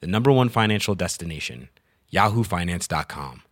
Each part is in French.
the number one financial destination, yahoofinance.com.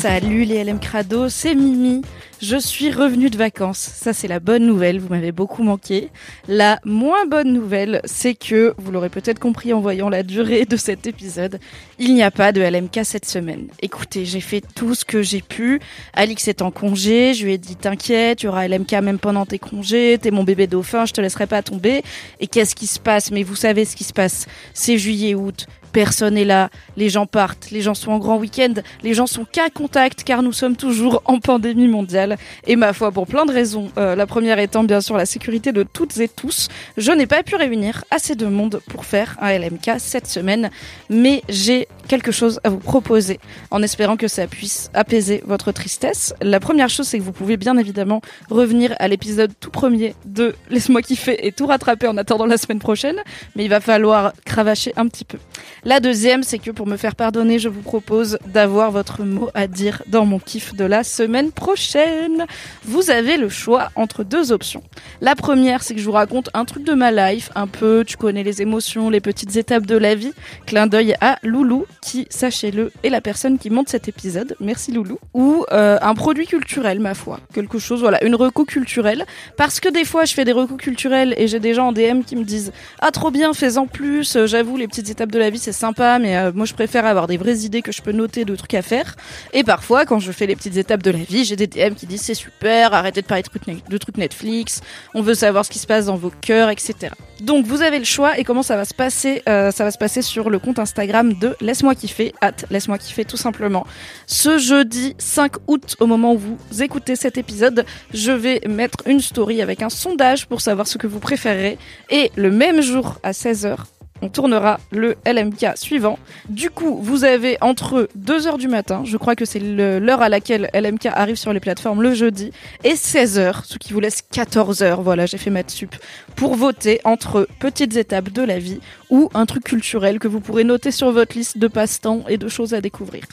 Salut les LM Crado, c'est Mimi. Je suis revenue de vacances. Ça, c'est la bonne nouvelle. Vous m'avez beaucoup manqué. La moins bonne nouvelle, c'est que, vous l'aurez peut-être compris en voyant la durée de cet épisode, il n'y a pas de LMK cette semaine. Écoutez, j'ai fait tout ce que j'ai pu. Alix est en congé. Je lui ai dit, t'inquiète, il y aura LMK même pendant tes congés. T'es mon bébé dauphin, je te laisserai pas tomber. Et qu'est-ce qui se passe? Mais vous savez ce qui se passe. C'est juillet-août personne est là, les gens partent, les gens sont en grand week-end, les gens sont qu'à contact car nous sommes toujours en pandémie mondiale. Et ma foi, pour plein de raisons, euh, la première étant bien sûr la sécurité de toutes et tous, je n'ai pas pu réunir assez de monde pour faire un LMK cette semaine, mais j'ai quelque chose à vous proposer en espérant que ça puisse apaiser votre tristesse. La première chose, c'est que vous pouvez bien évidemment revenir à l'épisode tout premier de Laisse-moi kiffer et tout rattraper en attendant la semaine prochaine, mais il va falloir cravacher un petit peu. La deuxième, c'est que pour me faire pardonner, je vous propose d'avoir votre mot à dire dans mon kiff de la semaine prochaine. Vous avez le choix entre deux options. La première, c'est que je vous raconte un truc de ma life, un peu, tu connais les émotions, les petites étapes de la vie. Clin d'œil à Loulou, qui, sachez-le, est la personne qui monte cet épisode. Merci Loulou. Ou euh, un produit culturel, ma foi. Quelque chose, voilà, une reco culturelle. Parce que des fois, je fais des recos culturels et j'ai des gens en DM qui me disent Ah, trop bien, fais-en plus. J'avoue, les petites étapes de la vie, c'est sympa, mais euh, moi je préfère avoir des vraies idées que je peux noter de trucs à faire. Et parfois, quand je fais les petites étapes de la vie, j'ai des DM qui disent c'est super, arrêtez de parler de trucs, de trucs Netflix, on veut savoir ce qui se passe dans vos cœurs, etc. Donc vous avez le choix et comment ça va se passer euh, Ça va se passer sur le compte Instagram de Laisse-moi kiffer, hâte, laisse-moi kiffer tout simplement. Ce jeudi 5 août, au moment où vous écoutez cet épisode, je vais mettre une story avec un sondage pour savoir ce que vous préférez. Et le même jour à 16h, on tournera le LMK suivant. Du coup, vous avez entre 2h du matin, je crois que c'est l'heure à laquelle LMK arrive sur les plateformes le jeudi, et 16h, ce qui vous laisse 14h, voilà, j'ai fait maths sup, pour voter entre petites étapes de la vie ou un truc culturel que vous pourrez noter sur votre liste de passe-temps et de choses à découvrir.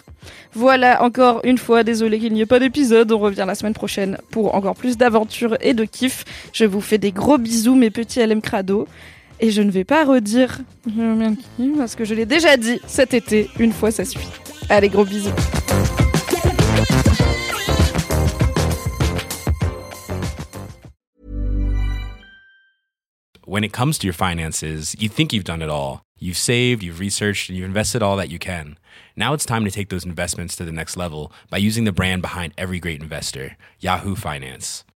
Voilà, encore une fois, désolé qu'il n'y ait pas d'épisode, on revient la semaine prochaine pour encore plus d'aventures et de kiff. Je vous fais des gros bisous mes petits LM Crado. Et je ne vais pas redire parce que je l'ai déjà dit cet été, une fois ça suffit. Allez, gros bisous. When it comes to your finances, you think you've done it all. You've saved, you've researched, and you've invested all that you can. Now it's time to take those investments to the next level by using the brand behind every great investor, Yahoo Finance.